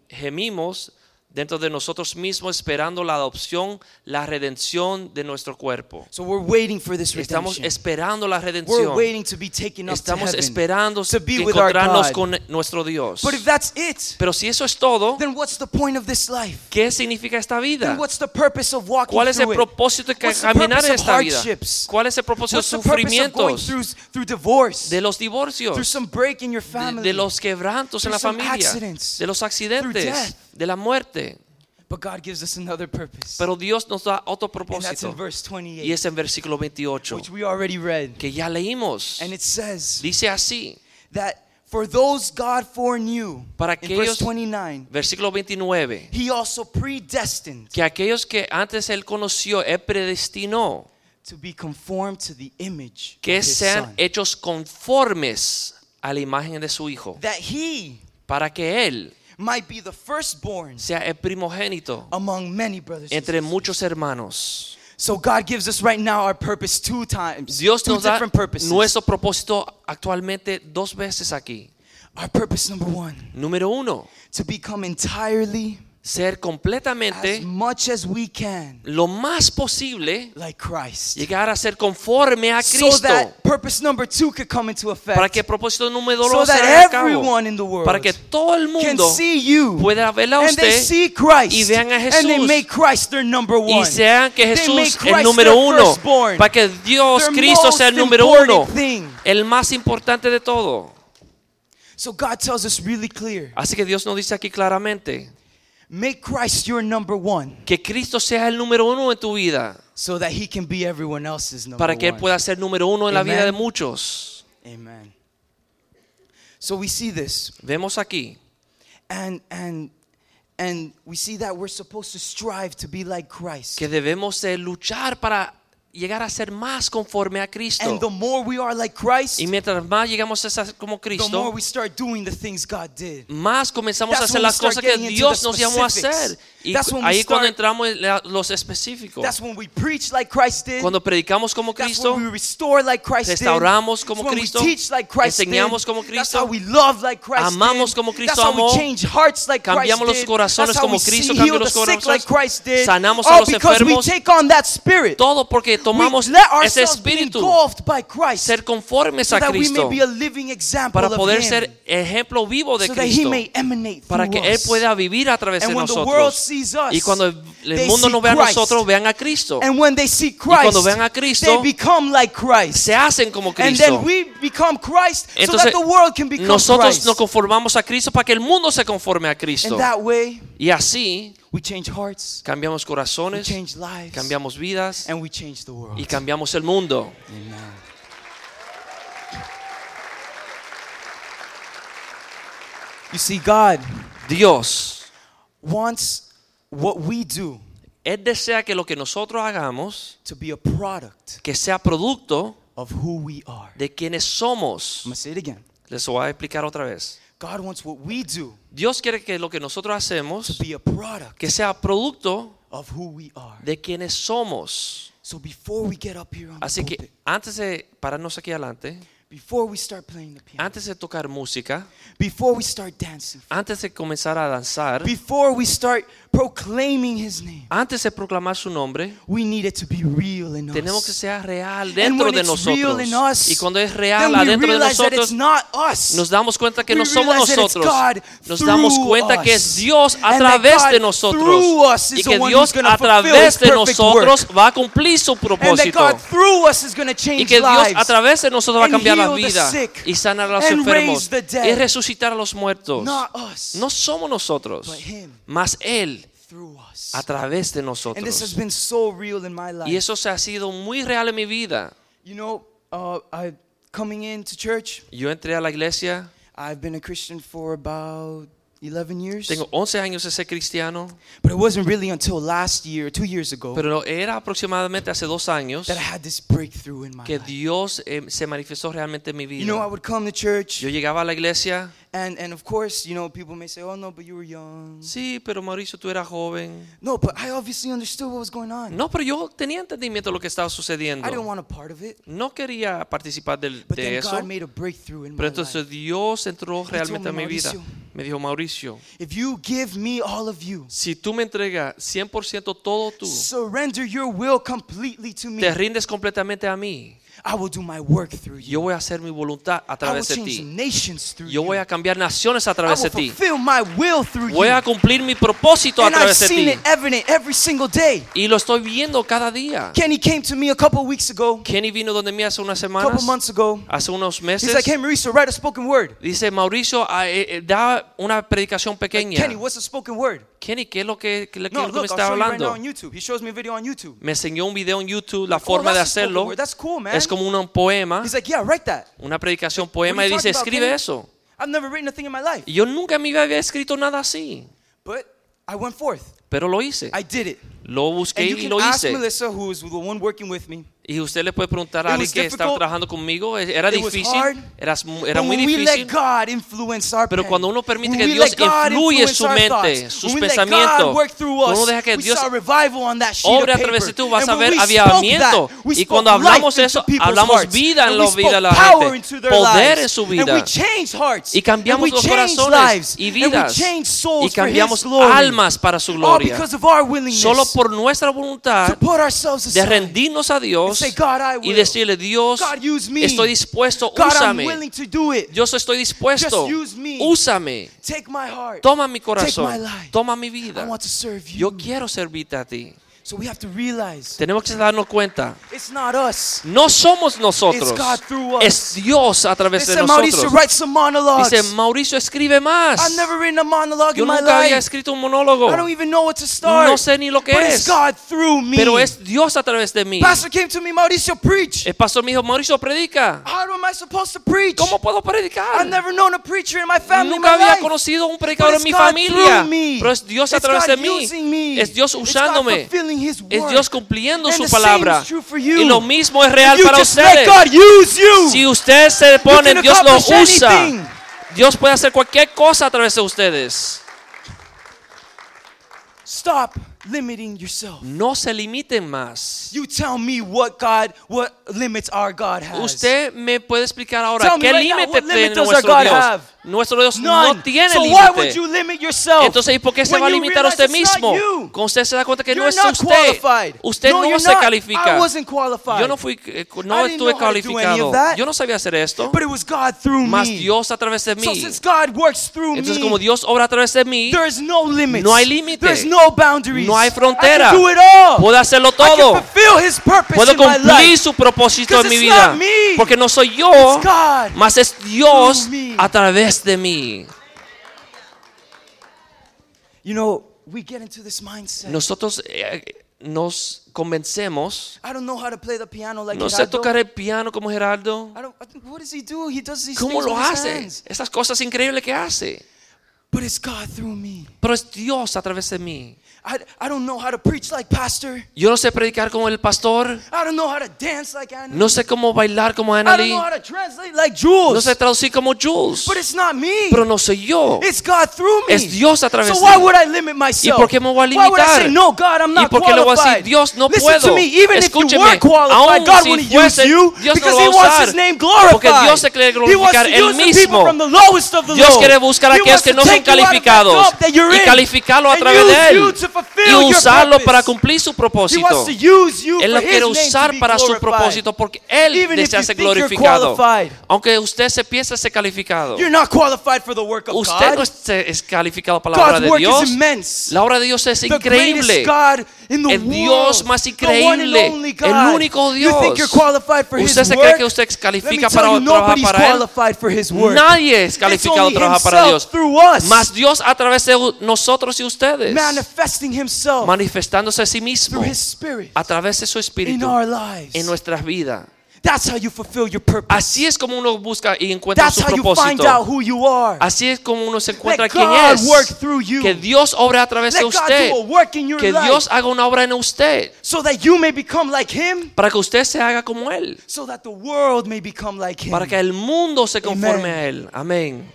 gemimos dentro de nosotros mismos esperando la adopción, la redención de nuestro cuerpo. So we're waiting for this Estamos esperando la We're redención. waiting to be taken up to Estamos heaven. esperando to be with our encontrarnos God. con nuestro Dios. But if that's it, Pero si eso es todo, then what's the point of this life? ¿qué significa esta vida? Then what's the purpose of walking ¿Cuál es el propósito de caminar en esta vida? ¿Cuál es el propósito de sufrimientos? through, through divorce? De los through divorcios, some break in your de, family? de los quebrantos en la familia, accidents, de los accidentes. De la muerte. But God gives us another purpose. Pero Dios nos da otro and that's in propósito. verse 28, Y es en versículo 28, which we already read. que ya leímos. And it says Dice así, that for those God foreknew, Para in verse aquellos- 29, versículo 29, He also predestined que aquellos que antes Él conoció, Él predestinó to be conformed to the image que of His sean Son, hechos conformes a la imagen de su Hijo, that He para que Él might be the firstborn sea el primogénito among many brothers. and entre sisters. muchos hermanos. So God gives us right now our purpose two times, Dios two nos da different purposes. nuestro propósito actualmente dos veces aquí. Our purpose number one, Número uno, to become entirely, ser as completamente much as we can, lo más posible, like Christ. llegar a ser conforme a So Cristo. that purpose number two could come into effect. Para que el propósito número so dos se that haga everyone in the world Para que todo el can mundo see you pueda verla a usted see Christ y vean a and they Jesús. make Christ their number one. y sean que Jesús el Christ número uno. Para que Dios, Their Cristo sea el número uno. thing. El más importante de todo. So God tells us really clear, Así que Dios nos dice aquí claramente make Christ your number one que Cristo sea el número uno en tu vida. so that he can be everyone else's number Para que Él pueda ser número uno en la vida de muchos. Amen. So we see this Vemos aquí and and and we see that we're supposed to strive to be like Christ. que debemos de luchar para llegar a ser más conforme a Cristo. And the more we are like Christ, Y mientras más llegamos a ser como the more Cristo, we start doing the things God did. más comenzamos a That's hacer when we las cosas que Dios nos llamó a hacer. Y That's when we ahí cuando start- entramos en la- los específicos, That's when we preach like Christ did. cuando predicamos como That's Cristo, when we restore like Christ restauramos como That's when Cristo, we teach like Christ enseñamos did. como That's Cristo, how we love like Christ amamos como Cristo That's how amó, we change hearts like Christ cambiamos los corazones That's como we Cristo heal los corazones. like Christ did. Sanamos a los we enfermos. take on that spirit. todo porque tomamos we ese espíritu, by Christ ser conformes so a we Cristo, para poder ser ejemplo vivo de so Cristo, para que Él pueda vivir a través de nosotros. Sees us, Y cuando el, mundo nos ve a nosotros, vean a Cristo. And when they see cuando Christ, vean a Cristo, they become like Christ. Se hacen como And Cristo. then we become Christ so Entonces, that the world can become nosotros Christ. nos conformamos a Cristo para que el mundo se conforme a Cristo. And that way, Y así we change hearts, cambiamos we corazones, change lives, cambiamos vidas and we change the world. y cambiamos el mundo. Amen. You see, God Dios, wants what we do Él desea que lo que nosotros hagamos, to be a product que sea producto of who we are. de quienes somos. I'm to say it again. Les voy a explicar otra vez. God wants what we do Dios quiere que lo que nosotros to hacemos, be a product que sea producto of who we are. de quienes somos. So before we get up here on the Así que pulpit, antes de pararnos aquí adelante, before we start playing the piano, antes de tocar música, before we start dancing, antes de comenzar a danzar, before we start proclaiming His name, antes de proclamar su nombre, we need it to be real in tenemos que us. ser real And dentro de real nosotros. us, Y cuando es real adentro de nosotros, nos damos cuenta que We no somos nosotros. Nos damos cuenta que es. Dios a través de nosotros. Y que Dios a través de nosotros va a cumplir su propósito. Y que Dios a través de nosotros va a cambiar la vida y sanar a los enfermos y resucitar a los muertos. No somos nosotros, más Él. A través de And this has nosotros. been so real in my life. Y eso se ha sido muy real en mi vida. You know, uh, I coming into church, Yo entré a la iglesia, I've been a Christian for about 11 years. tengo 11 años de ser cristiano, But it wasn't really until last year, two years ago, pero era aproximadamente hace dos años that I had this breakthrough in my que life. Dios eh, se manifestó realmente en mi You know, I vida. would come to church, Yo llegaba a la iglesia, and, and of course, you know, people may say, oh no, but you were young. sí, pero Mauricio, tú eras joven. No, but I obviously understood what was going on. No, pero yo tenía entendimiento de lo que estaba I didn't sucediendo. want a part of it. No quería participar del- But de then eso. God made a breakthrough in my Pero life. entonces Dios entró realmente me, a mi vida. "Mauricio, Me dijo, Mauricio, If you give me all of you, si tú me entregas 100% todo tú, surrender your will completely to me, te rindes completamente a mí, I will do my work through you. yo voy a hacer mi voluntad a través de ti. nations through Yo voy a cambiar naciones a través de ti. fulfill my will through Voy a cumplir mi propósito a través de seen ti. it evident every single day. Y lo estoy viendo cada día. Kenny came to me a couple weeks ago, Kenny vino donde mí hace unas a couple semanas, months ago. hace unos He's meses. like, hey, Mauricio, write a spoken word. Dice, Mauricio, ah, eh, eh, da una predicación pequeña. Kenny, what's a spoken word? Kenny, ¿qué es lo que, qué es lo No, que me está hablando? me a video on YouTube. Me enseñó un video en YouTube, la Oh, forma de a spoken hacerlo. cool. Es como un poema, He's like, yeah, write that. una predicación poema y dice, about, escribe Kenny? eso. I've never written a thing in my life. Y yo nunca en mi vida había escrito nada así, But I went forth. pero lo hice. I did it. Lo busqué y lo ask hice. Melissa, who is the one working with me. Y usted le puede preguntar a alguien que difficult. trabajando conmigo, e-, era difícil, era, era But muy difícil. Pero cuando uno permite when que Dios influye su mente, sus pensamientos, cuando uno deja que Dios obre a través de tú, vas a ver avivamiento. Y cuando hablamos eso, hablamos vida en la vida de la gente, poder lives. en su vida. Y cambiamos los corazones y vidas. Y cambiamos almas para su gloria. because of our willingness Solo por nuestra voluntad de rendirnos a Dios say, "God, I y will. decirle, Dios, estoy dispuesto, úsame. willing to do it. Yo estoy dispuesto, Just use me. úsame. Take my heart. Toma mi corazón, toma mi I vida. want to serve you. Yo quiero servirte a ti. So we have to realize Tenemos que darnos cuenta. it's not us. No somos nosotros. It's God through us. Es Dios a They través de said, Mauricio, nosotros. write some monologues. Dice, Mauricio, escribe más. I've never written a monologue Yo in my nunca había life. escrito un monólogo. I don't even know what to start. No sé ni lo que but es. it's God through me. Pero es Dios a través de mí. Pastor came to me, Mauricio, preach. El pastor me dijo, Mauricio, predica. I supposed to preach? ¿Cómo puedo predicar? I've never known a preacher in my family. Nunca había life. conocido un predicador en mi God familia. Pero es Dios a través de mí. Es Dios usándome. Es. Dios cumpliendo And su palabra. Y lo mismo es real para ustedes. Si usted se pone, can Dios lo usa. anything. Dios puede hacer cualquier cosa a través de ustedes. stop limiting yourself. No se limiten más. You tell me what God, what limits our God has. Usted me puede explicar ahora Tell qué right límite tiene nuestro God Dios. have? Nuestro Dios None. no tiene so why would you limit yourself? Entonces, ¿y por qué se va a you limitar a usted mismo? Cuando usted se da cuenta que no es usted. qualified. Usted no, se not. califica. I wasn't qualified. Yo no fui, eh, no estuve calificado. Yo no sabía hacer esto. But it was God through me. Dios a través de So mí. since God works through Entonces, me, como Dios obra a través de mí, there is no limits. No hay límite. There's no no hay frontera. Puedo hacerlo todo. Puedo cumplir su propósito en mi vida. Porque no soy yo, mas es Dios a través de mí. You know, we get into this mindset. Nosotros eh, nos convencemos. I don't know how to play the piano like No sé tocar el piano como Gerardo. I don't, I think- what does he do? He does these ¿Cómo lo hace? Esas cosas increíbles que hace. But it's God through me. Pero es Dios a través de mí. I, I don't know how to preach like pastor. Yo no sé predicar como el pastor. I don't know how to dance like Anna. No sé cómo bailar como I don't know how to translate like Jules. No sé traducir como Jules. But it's not me. Pero no soy yo. It's God through me. Es Dios a través so why would I limit myself? ¿Y por qué me voy a Why would I limitar? say, no, God, I'm ¿Y por qué le voy a decir, Dios, no Listen puedo? to me, even Escúcheme, if you were qualified, aún God si wouldn't fuese, use you Dios no because lo va He a wants usar. His name glorified. Porque Dios se quiere glorificar Él mismo. Dios quiere buscar a aquellos que no son calificados y calificarlo a través de Él y usarlo para cumplir su propósito. Él lo quiere usar para su propósito porque Él desea ser glorificado. Aunque usted se piensa ser calificado, You're not qualified for the work of usted no es calificado para la obra de Dios. La obra de Dios es increíble. El Dios más increíble. El único You think Dios. you're qualified for ¿Usted His se work? cree que usted califica para you, trabajar para Él? Nadie es calificado a only trabajar para Dios. through us, Más Dios a través de nosotros y ustedes. manifesting Himself Manifestándose a sí mismo. through His Spirit A través de su in espíritu. our lives. En nuestras vidas. That's how you fulfill your purpose. Así es como uno busca y encuentra That's su how you find propósito. out who you are. Así es como uno se encuentra Let quién God es. work through you. Que Dios obra a través Let de God usted. do a work in your Que life Dios haga una obra en usted. so that you may become like Him, Para que usted se haga como Él. so that the world may become like Him. Para que el mundo se conforme Amen. a Él. Amén.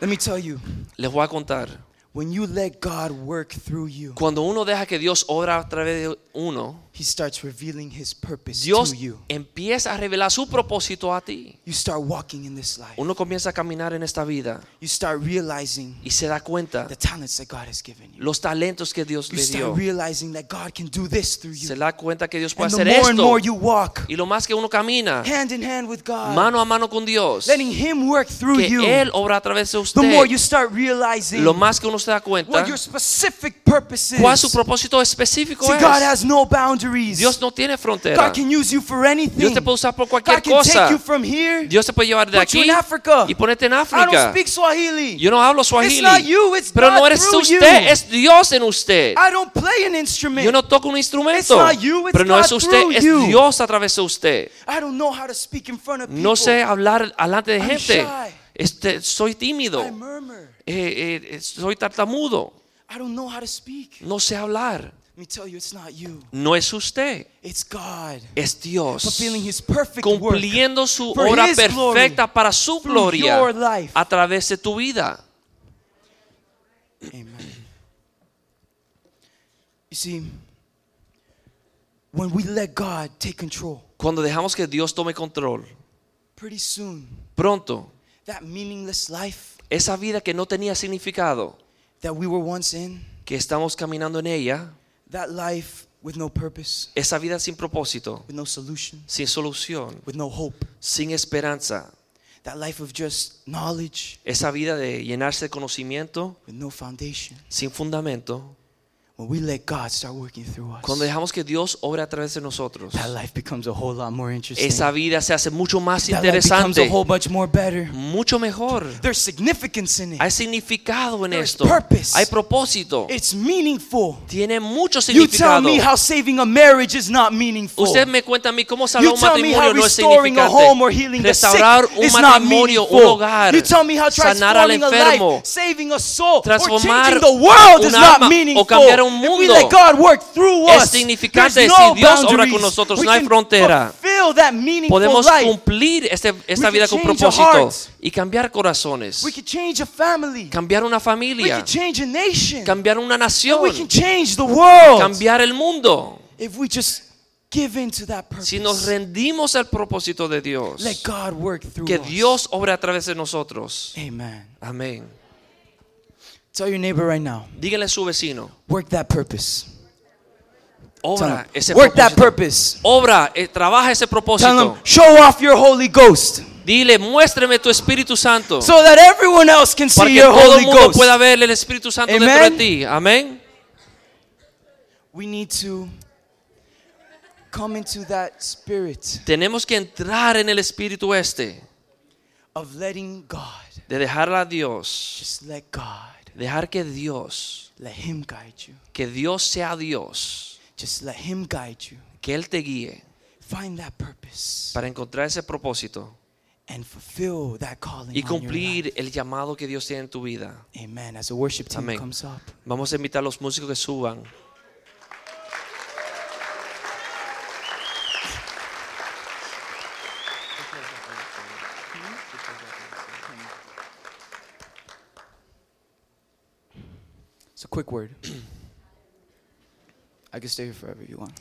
Let me tell you, Les voy a contar. When you let God work through you, Cuando uno deja que Dios obra a través de uno, He starts revealing His purpose Dios to you. empieza a revelar su propósito a ti. You start walking in this life. Uno comienza a caminar en esta vida You start realizing y se da cuenta the talents that God has given you. los talentos que Dios You le dio. start realizing that God can do this through Se you. da cuenta que Dios puede And the hacer more and esto. more you walk Y lo más que uno camina hand in hand with God, mano a mano con Dios, letting Him work through que you, Él obra a través de the more usted. you start realizing Lo más que uno se da cuenta what your specific purpose cuál su is. propósito específico See, God es. has no boundaries. Dios no tiene frontera. God can use you for anything. Dios te puede usar por God cualquier can cosa. take you from here, Dios te puede llevar de aquí y ponerte en I don't África. speak Swahili. Yo no hablo It's swahili. not you, it's Pero God no eres through usted, you. es Dios en usted. I don't play an instrument. Yo no toco un instrumento. not you, it's Pero no God es usted, es you. Dios a través de usted. I don't know how to speak in front of people. No sé hablar delante de I'm gente. shy. Este, soy tímido. I murmur. Eh, eh, soy tartamudo. I don't know how to speak. No sé hablar. Let me tell you, it's not you. No es usted, It's God es Dios. Cumpliendo su obra perfecta para su gloria a través de tu vida. Amen. You see, when we let God take control, Cuando dejamos que Dios tome control, pretty soon, pronto, that meaningless life esa vida que no tenía significado, that we were once in, que estamos caminando en ella, that life with no purpose, esa vida sin propósito, with no solution, sin solución, with no hope, sin esperanza, that life of just knowledge esa vida de llenarse de conocimiento, with no foundation, sin fundamento, when we let God start working through us, cuando dejamos que Dios obre a través de nosotros, that life becomes a whole lot more interesting. esa vida se hace mucho más that life becomes a interesante, whole bunch more better. mucho mejor. There's significance in it. Hay significado en There's esto, purpose. hay propósito, It's meaningful. tiene mucho You tell significado. me how saving a marriage is not meaningful. Usted me cuenta a mí cómo salvar You un tell me how matrimonio no es restoring a home or significante. healing the sick Restaurar un is not matrimonio, un meaningful. hogar, You tell me how sanar al transforming a enfermo, life, saving a soul, or transformar changing the world is un not alma o meaningful. cambiar un If we mundo let God work through es us, significante si Dios obra con nosotros, no hay frontera. Podemos cumplir este- esta We vida con propósito y cambiar corazones, We can change a family. cambiar una We familia, can change a nation. cambiar una nación, can change the world. cambiar el mundo. If we just give in to that purpose. Si nos rendimos al propósito de Dios, Let God work through que us. Dios obre a través de nosotros. Amén. Tell your neighbor right now. Díganle a su vecino, Work that purpose. Tell obra ese work that propósito. purpose. Obra, eh, trabaja ese Tell propósito. him, show off your Holy Ghost. Dile, muéstrame tu Espíritu Santo. so that everyone else can para see que your todo Holy el mundo Ghost. pueda ver el Espíritu Santo Amen. dentro de ti. Amén. We need to come into that spirit Tenemos que entrar en el Espíritu este. of letting God, De dejarla a Dios. just let God, Dejar que Dios, let Him guide you. que Dios sea Dios. Just let Him guide you. Que Él te guíe Find that purpose para encontrar ese propósito and fulfill that calling. y cumplir el llamado que Dios tiene en tu vida. Amen. As the worship team Amén. comes up. Vamos a invitar a los músicos que suban. It's a quick word. I can stay here forever if you want.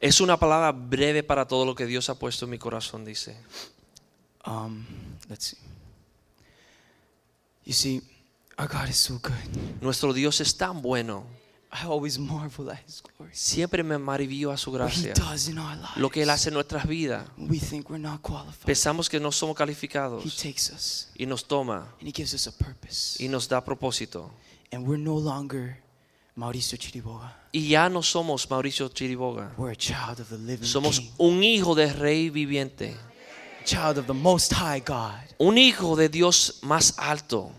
Es una palabra breve para todo lo que Dios ha puesto en mi corazón, dice. Um, let's see. You see, our God is so good. Nuestro Dios es tan bueno. I always marvel at His glory. Siempre me maravillo a su What He gracia. does in our lives. Lo que Él hace en nuestras vidas. We think we're not qualified. Pensamos que no somos He calificados takes us y nos toma and He gives us a purpose. y nos da propósito. And we're no longer Mauricio Chiriboga. Y ya no somos Mauricio Chiriboga. We're a child of the living Somos King, un hijo del Rey viviente. child of the Most High God. Un hijo de Dios más alto.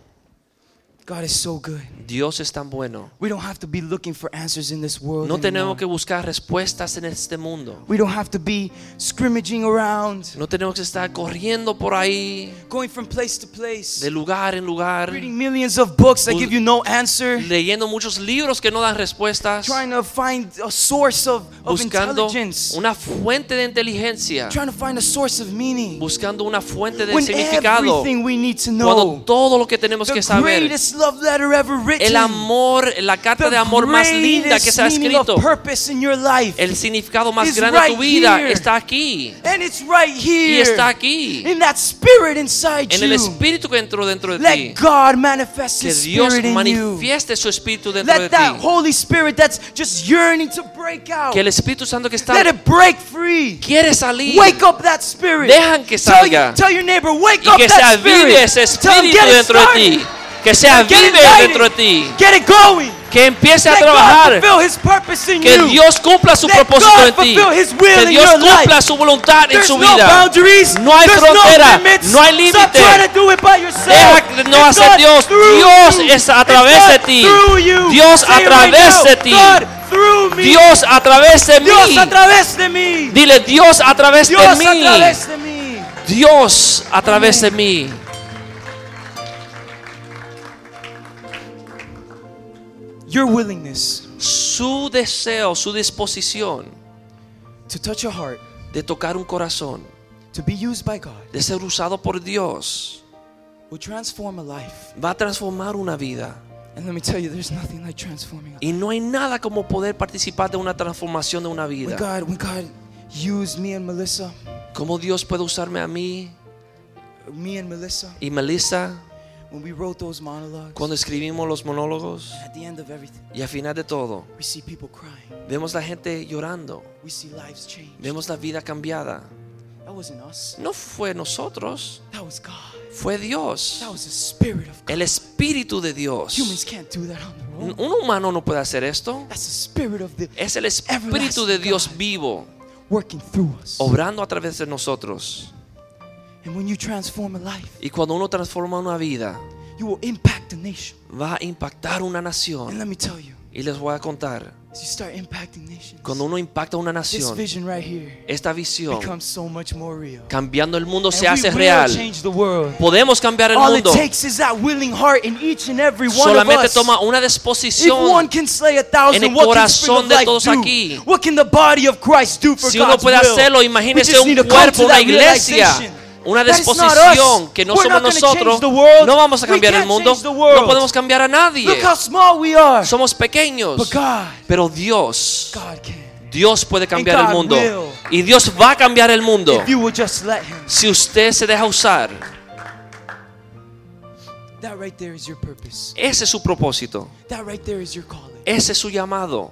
God is so good. Dios es tan bueno. We don't have to be looking for answers in this world. No anymore. tenemos que buscar respuestas en este mundo. We don't have to be scrimmaging around, No tenemos que estar corriendo por ahí, going from place to place, de lugar en lugar, reading millions of books that give you no answer, leyendo muchos libros que no dan respuestas, trying to find a source of, of buscando intelligence, una fuente de inteligencia, trying to find a source of meaning. buscando una fuente de When significado, everything we need to cuando todo lo que tenemos the que saber, greatest love letter ever written, el amor, la carta de amor más linda que se ha escrito, purpose in your life, el significado más grande de tu right vida here. está aquí and it's right y here, está aquí, in that spirit inside en el espíritu que entró dentro de ti. Let God manifest Que Dios spirit manifieste su espíritu dentro de Let that ti. Holy Spirit that's just yearning to break out. Que el Espíritu Santo que está Let it break free. quiere salir Wake up that spirit. Dejan que Tell, salga. you- tell your neighbor, wake y up que se that spirit. avive ese Tell him, espíritu dentro de ti. Que se Get avive ignited. dentro de ti. Que empiece a trabajar. Que. Dios cumpla su propósito en ti. Que Dios cumpla su voluntad en su no vida. No hay frontera. No, hay límite. Deja que no hacer Dios. Dios es a través de ti. Dios a través de ti. Dios a través de Dios mí. a través de mí. Dile Dios a Dios través de mí. Dios a través de mí. Your willingness Su deseo, su disposición to touch a heart, de tocar un corazón, to be used by God, de ser usado por Dios, will transform a life. va a transformar una vida. And let me tell you, there's nothing like transforming a Y no hay nada como poder participar de una transformación de una When vida. God, when God used me and Melissa, Cómo Dios puede usarme a mí me and Melissa, y Melissa when we wrote those monologues, cuando escribimos los monólogos at the end of everything, y al final de todo we see people crying. vemos la gente llorando, We see lives change. vemos la vida cambiada. That wasn't us. No fue nosotros, That was God. fue Dios, That was the Spirit of God. el Espíritu de Dios. Humans can't do that on their Un own. humano no puede hacer esto. That's the Spirit of the Es el Espíritu de Dios vivo, working through us. obrando a través de nosotros. And when you transform a life, Y cuando uno transforma una vida, you will impact a nation. va a impactar una And nación. let me tell you, Y les voy a contar, as you start impacting nations, cuando uno impacta una this nación, vision right here esta visión, becomes so much more real. cambiando el mundo se hace real. change the world. Podemos cambiar el All it mundo. takes is that willing heart in each and every one Solamente of us. toma una If one disposición. can slay a en thousand, el what can Spirit corazón de todos do? aquí. What can the body of Christ do for Si uno God's puede hacerlo, imagínese un cuerpo, una iglesia, realization una disposición que no somos nosotros. No vamos a cambiar el mundo. No podemos cambiar a nadie. Somos pequeños. Pero Dios. Dios puede cambiar el mundo. Y Dios va a cambiar el mundo. Si usted se deja usar, That right there is your purpose. ese es su propósito. That right there is your calling. Ese es su llamado.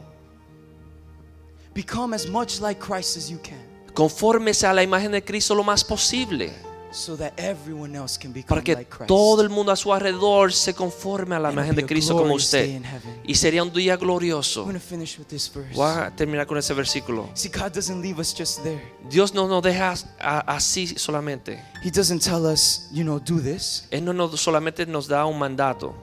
Become as much like Christ as you can. Confórmese a la imagen de Cristo lo más posible. so that everyone else can para que like Christ. todo el mundo a su alrededor se conforme a la And imagen de Cristo como usted. Y sería un día glorioso. I'm going to finish with this verse. Voy a terminar con ese versículo. See, God doesn't leave us just there. Dios no nos deja así solamente. He doesn't tell us, you know, do this. Él no nos, solamente nos da un mandato,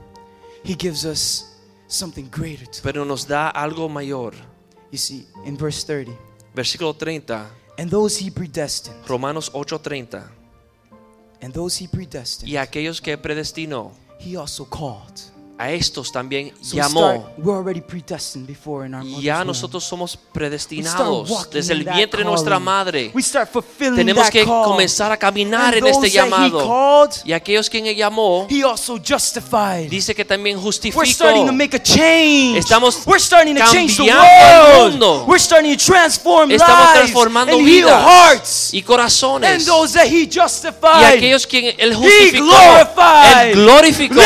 He gives us something greater to pero nos da algo mayor. You see, in verse 30, Versículo 30, and those he predestined, Romanos 8:30. and those he predestined, Y aquellos que predestinó, he also called. A estos también llamó. start, we're already predestined before in our mother's Ya nosotros somos We start predestinados desde el vientre de nuestra madre. Tenemos que comenzar a caminar en este llamado. Y aquellos quien él llamó, dice que también justificó. starting to make a change. Estamos We're starting to change the cambiando el world. mundo. We're starting to transform Estamos transformando vidas y corazones. those that he Y justified, aquellos quien él justificó, él glorificó.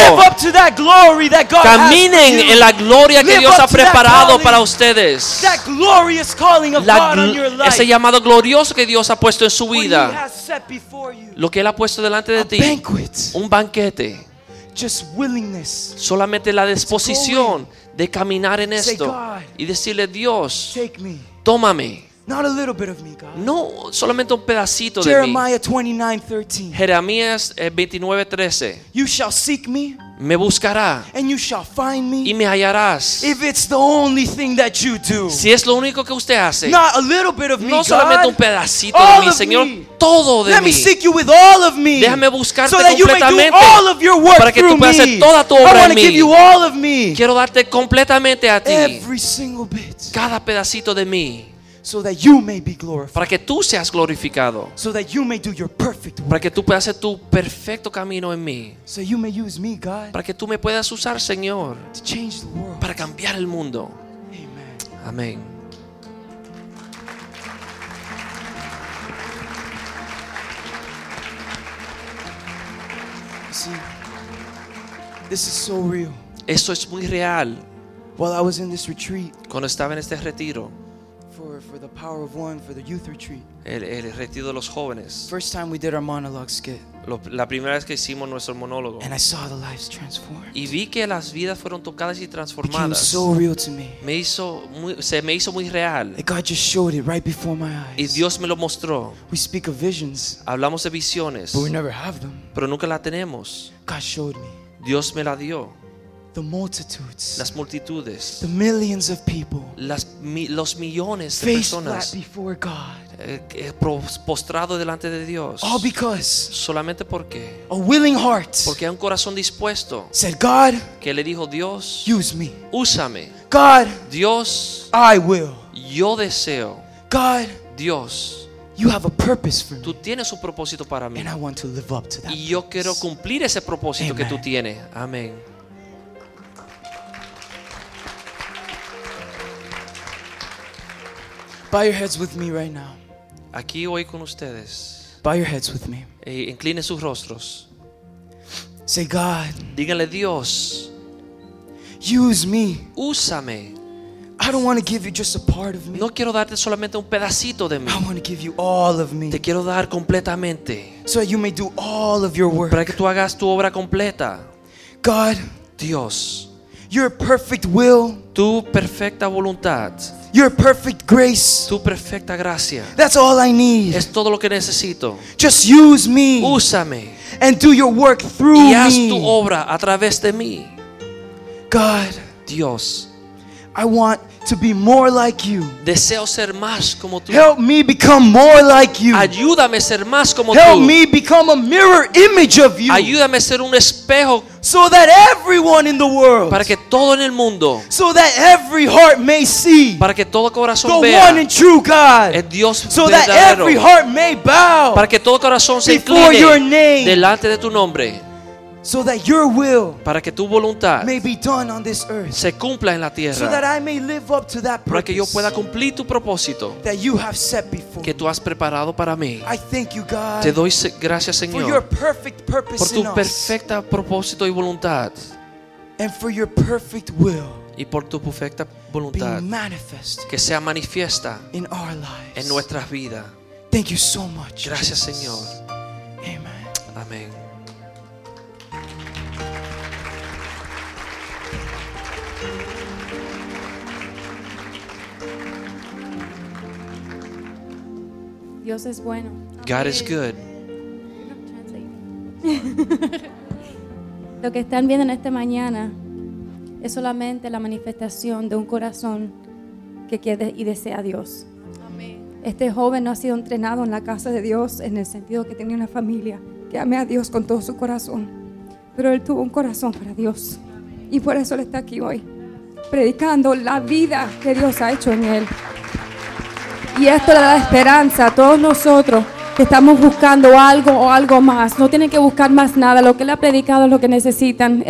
Glory that God Caminen en la gloria que Live Dios ha preparado calling. para ustedes. That glorious calling of La God on your life. ese llamado glorioso que Dios ha puesto en su vida. you. Lo que Él ha puesto delante de A ti. banquet. Un banquete. Just willingness. Solamente la disposición de caminar en Say, esto God, y decirle, Dios, Take me. tómame. Not a little bit of me, God. No solamente un pedacito de mí. Jeremiah 29 13. Jeremías eh, 29:13. You shall seek me Me buscará and you shall find y me me hallarás. if it's the only thing that you do. Si es lo único que usted hace, Not a little bit of me, no solamente God. un pedacito de mí, Señor, me. todo de Let me mí. seek you with all of me. Déjame buscarte so that you may do completamente all of your work para que tú puedas me. hacer toda tu obra en mí. give you all of me. Quiero darte completamente a ti Every single bit. cada pedacito de mí So that you may be glorified. para que tú seas glorificado, So that you may do your perfect work. para que tú puedas hacer tu perfecto camino en mí, So you may use me, God, para que tú me puedas usar, Señor, to change the world. para cambiar el mundo. Amen. Amén. This is so real. Esto es muy real. While I was in this retreat Cuando estaba en este retiro, for, for the Power of One, for the youth retreat, el, el retiro de los jóvenes, first time we did our monologue skit, lo- la primera vez que hicimos nuestro monólogo, and I saw the lives transformed. y vi que las vidas fueron tocadas y transformadas, so real to me. me hizo muy- se me hizo muy real. God just showed it right before my Y eyes. Dios me lo mostró. We speak of visions, Hablamos de visiones, but we never have them. pero nunca la tenemos. God showed me Dios me la dio. The multitudes, Las multitudes, the millions of people las, mi- los millones de personas before God. eh, postrado delante de Dios. All because Solamente porque, a willing heart porque hay un corazón dispuesto said, God, que le dijo Dios, use me. úsame. God, Dios, I will. yo deseo. God, Dios, you have a purpose for me. tú tienes un propósito para mí. And I want to live up to that. Y yo quiero cumplir ese propósito que tú Amen. tienes. Amén. Bow your heads with me right now. Aquí hoy con ustedes. Bow your heads with me. Eh, incline sus rostros. Say, God, Díganle, Dios, use me. úsame. I don't want to give you just a part of me. No quiero darte solamente un pedacito de mí. I want to give you all of me Te quiero dar completamente. so that you may do all of your work. Para que tú hagas tu obra completa. God, Dios, your perfect will, tu perfecta voluntad, your perfect grace. tu perfecta gracia. That's all I need. Es todo lo que necesito. Just use me Úsame and do your work through y haz tu obra a través de mí. God, Dios, I want to be more like you. deseo ser más como tú. Help me become more like you. Ayúdame a ser más como Help tú. me become a mirror image of you Ayúdame a ser un espejo so that everyone in the world, para que todo en el mundo, so that every heart may see para que todo corazón the vea one and true God, el Dios so that verdadero, every heart may bow, para que todo corazón se before your incline name. delante de tu nombre, so that your will para que tu voluntad may be done on this earth, se cumpla en la so that tierra, I may live up to that para que yo purpose pueda cumplir tu propósito that you have set before que tú has preparado para mí. I thank you, God, Te doy gracias, for your Señor, perfect purpose por tu perfecta propósito y voluntad and for your perfect will y por tu perfecta voluntad que sea manifiesta in our lives. en nuestras vidas. Thank you so much. Gracias, Jesus. Señor. Amen. Amén. Dios es bueno. God is good. [laughs] Lo que están viendo en esta mañana es solamente la manifestación de un corazón que quiere y desea a Dios. Este joven no ha sido entrenado en la casa de Dios en el sentido que tenía una familia que ame a Dios con todo su corazón. Pero él tuvo un corazón para Dios. Y por eso él está aquí hoy, predicando la vida que Dios ha hecho en él. Y esto le da esperanza a todos nosotros que estamos buscando algo o algo más. No tienen que buscar más nada. Lo que él ha predicado es lo que necesitan.